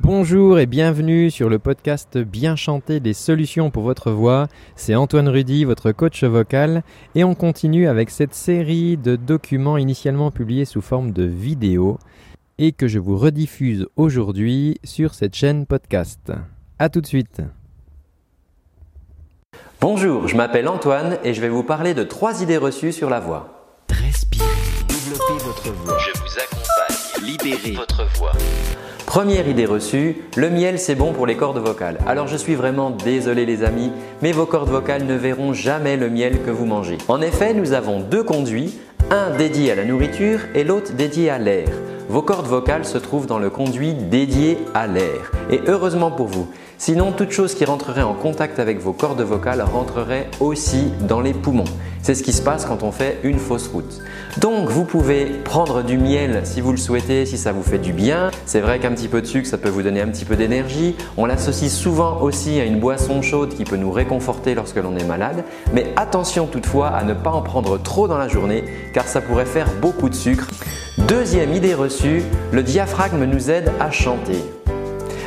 Bonjour et bienvenue sur le podcast Bien chanter des solutions pour votre voix. C'est Antoine Rudy, votre coach vocal, et on continue avec cette série de documents initialement publiés sous forme de vidéo et que je vous rediffuse aujourd'hui sur cette chaîne podcast. A tout de suite. Bonjour, je m'appelle Antoine et je vais vous parler de trois idées reçues sur la voix. Respirez, développez votre voix. Je vous accompagne. Libérez Votre voix. Première idée reçue, le miel c'est bon pour les cordes vocales. Alors je suis vraiment désolé les amis, mais vos cordes vocales ne verront jamais le miel que vous mangez. En effet, nous avons deux conduits, un dédié à la nourriture et l'autre dédié à l'air. Vos cordes vocales se trouvent dans le conduit dédié à l'air. Et heureusement pour vous, sinon toute chose qui rentrerait en contact avec vos cordes vocales rentrerait aussi dans les poumons. C'est ce qui se passe quand on fait une fausse route. Donc vous pouvez prendre du miel si vous le souhaitez, si ça vous fait du bien. C'est vrai qu'un petit peu de sucre, ça peut vous donner un petit peu d'énergie. On l'associe souvent aussi à une boisson chaude qui peut nous réconforter lorsque l'on est malade. Mais attention toutefois à ne pas en prendre trop dans la journée car ça pourrait faire beaucoup de sucre. Deuxième idée reçue, le diaphragme nous aide à chanter.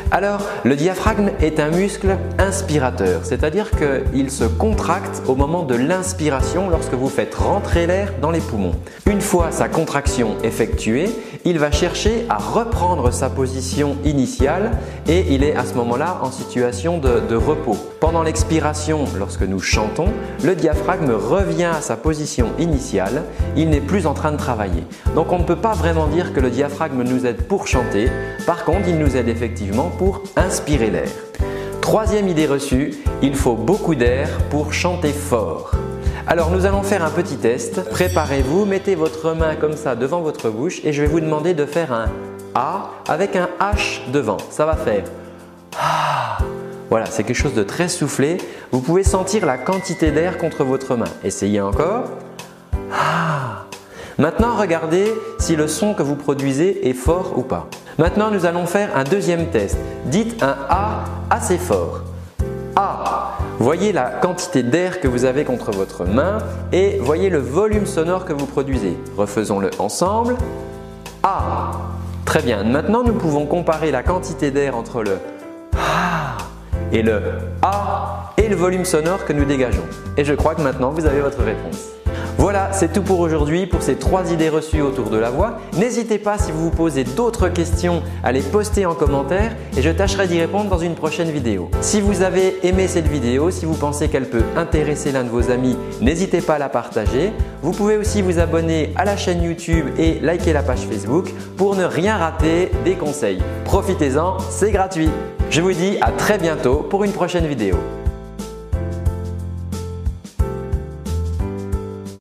Alors, le diaphragme est un muscle inspirateur, c'est-à-dire qu'il se contracte au moment de l'inspiration lorsque vous faites rentrer l'air dans les poumons. Une fois sa contraction effectuée, il va chercher à reprendre sa position initiale et il est à ce moment-là en situation de, repos. Pendant l'expiration, lorsque nous chantons, le diaphragme revient à sa position initiale, il n'est plus en train de travailler. Donc on ne peut pas vraiment dire que le diaphragme nous aide pour chanter, par contre il nous aide effectivement pour inspirer l'air. Troisième idée reçue, il faut beaucoup d'air pour chanter fort. Alors nous allons faire un petit test. Préparez-vous, mettez votre main comme ça devant votre bouche et je vais vous demander de faire un A avec un H devant. Ça va faire Ah. Voilà, c'est quelque chose de très soufflé. Vous pouvez sentir la quantité d'air contre votre main. Essayez encore. Ah. Maintenant, regardez si le son que vous produisez est fort ou pas. Maintenant, nous allons faire un deuxième test. Dites un A assez fort. A. Voyez la quantité d'air que vous avez contre votre main et voyez le volume sonore que vous produisez. Refaisons-le ensemble. A. Très bien. Maintenant, nous pouvons comparer la quantité d'air entre le et le A et le volume sonore que nous dégageons. Et je crois que maintenant, vous avez votre réponse. Voilà, c'est tout pour aujourd'hui pour ces trois idées reçues autour de la voix. N'hésitez pas si vous vous posez d'autres questions à les poster en commentaire et je tâcherai d'y répondre dans une prochaine vidéo. Si vous avez aimé cette vidéo, si vous pensez qu'elle peut intéresser l'un de vos amis, n'hésitez pas à la partager. Vous pouvez aussi vous abonner à la chaîne YouTube et liker la page Facebook pour ne rien rater des conseils. Profitez-en, c'est gratuit. Je vous dis à très bientôt pour une prochaine vidéo.